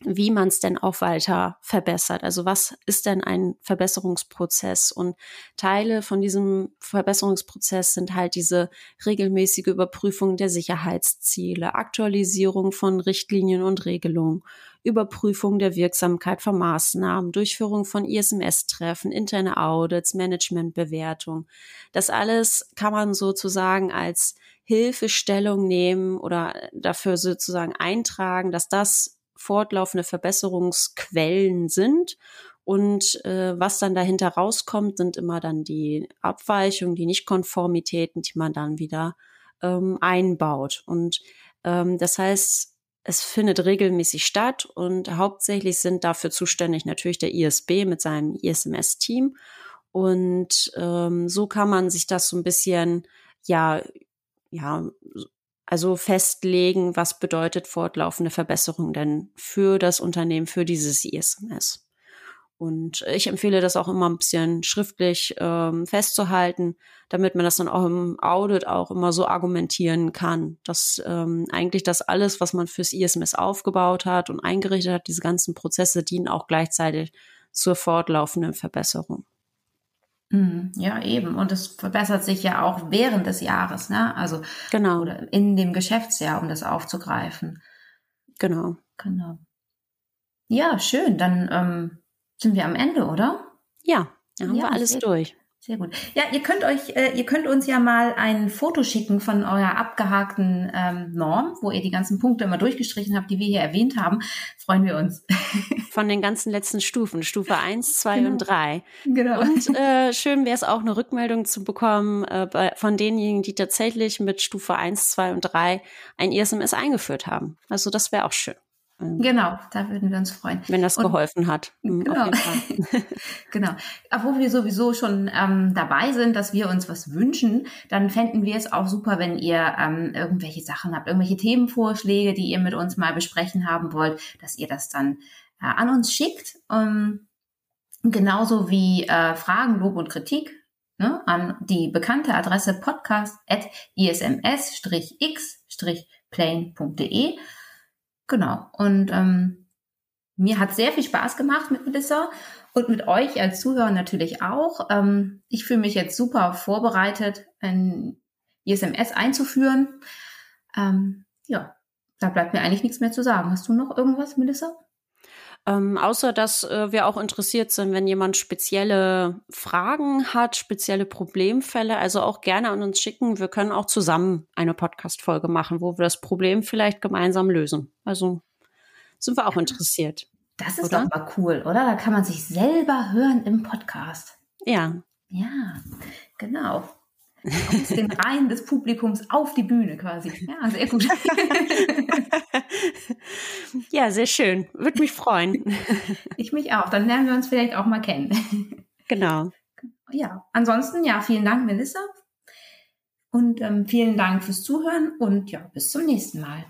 wie man es denn auch weiter verbessert. Also was ist denn ein Verbesserungsprozess? Und Teile von diesem Verbesserungsprozess sind halt diese regelmäßige Überprüfung der Sicherheitsziele, Aktualisierung von Richtlinien und Regelungen, Überprüfung der Wirksamkeit von Maßnahmen, Durchführung von ISMS-Treffen, interne Audits, Managementbewertung. Das alles kann man sozusagen als Hilfestellung nehmen oder dafür sozusagen eintragen, dass das fortlaufende Verbesserungsquellen sind. Und äh, was dann dahinter rauskommt, sind immer dann die Abweichungen, die Nichtkonformitäten, die man dann wieder ähm, einbaut. Und ähm, das heißt, es findet regelmäßig statt und hauptsächlich sind dafür zuständig natürlich der ISB mit seinem ISMS-Team. Und ähm, so kann man sich das so ein bisschen, ja, ja, also festlegen, was bedeutet fortlaufende Verbesserung denn für das Unternehmen, für dieses ISMS. Und ich empfehle das auch immer ein bisschen schriftlich ähm, festzuhalten, damit man das dann auch im Audit auch immer so argumentieren kann, dass ähm, eigentlich das alles, was man fürs ISMS aufgebaut hat und eingerichtet hat, diese ganzen Prozesse dienen auch gleichzeitig zur fortlaufenden Verbesserung. Mhm. Ja, eben. Und es verbessert sich ja auch während des Jahres, ne? Also genau. oder in dem Geschäftsjahr, um das aufzugreifen. Genau. Genau. Ja, schön. Dann ähm, sind wir am Ende, oder? Ja, dann haben ja, wir alles durch. Sehr gut. Ja, ihr könnt euch, äh, ihr könnt uns ja mal ein Foto schicken von eurer abgehakten ähm, Norm, wo ihr die ganzen Punkte immer durchgestrichen habt, die wir hier erwähnt haben. Freuen wir uns. Von den ganzen letzten Stufen, Stufe 1, 2 genau. und 3. Genau. Und äh, schön wäre es auch, eine Rückmeldung zu bekommen äh, bei, von denjenigen, die tatsächlich mit Stufe 1, 2 und 3 ein ISMS eingeführt haben. Also das wäre auch schön. Ähm, genau, da würden wir uns freuen. Wenn das und, geholfen hat. Mhm, genau. genau. Obwohl wir sowieso schon ähm, dabei sind, dass wir uns was wünschen, dann fänden wir es auch super, wenn ihr ähm, irgendwelche Sachen habt, irgendwelche Themenvorschläge, die ihr mit uns mal besprechen haben wollt, dass ihr das dann äh, an uns schickt. Ähm, genauso wie äh, Fragen, Lob und Kritik ne, an die bekannte Adresse podcast at isms-x-plane.de. Genau. Und ähm, mir hat sehr viel Spaß gemacht mit Melissa und mit euch als Zuhörer natürlich auch. Ähm, ich fühle mich jetzt super vorbereitet, ein ISMS einzuführen. Ähm, ja, da bleibt mir eigentlich nichts mehr zu sagen. Hast du noch irgendwas, Melissa? Ähm, außer dass äh, wir auch interessiert sind, wenn jemand spezielle Fragen hat, spezielle Problemfälle, also auch gerne an uns schicken. Wir können auch zusammen eine Podcast-Folge machen, wo wir das Problem vielleicht gemeinsam lösen. Also sind wir auch interessiert. Das ist oder? doch mal cool, oder? Da kann man sich selber hören im Podcast. Ja. Ja, genau aus den Reihen des Publikums auf die Bühne quasi. Ja, sehr gut. ja, sehr schön. Würde mich freuen. Ich mich auch. Dann lernen wir uns vielleicht auch mal kennen. Genau. Ja, ansonsten, ja, vielen Dank, Melissa. Und ähm, vielen Dank fürs Zuhören und ja, bis zum nächsten Mal.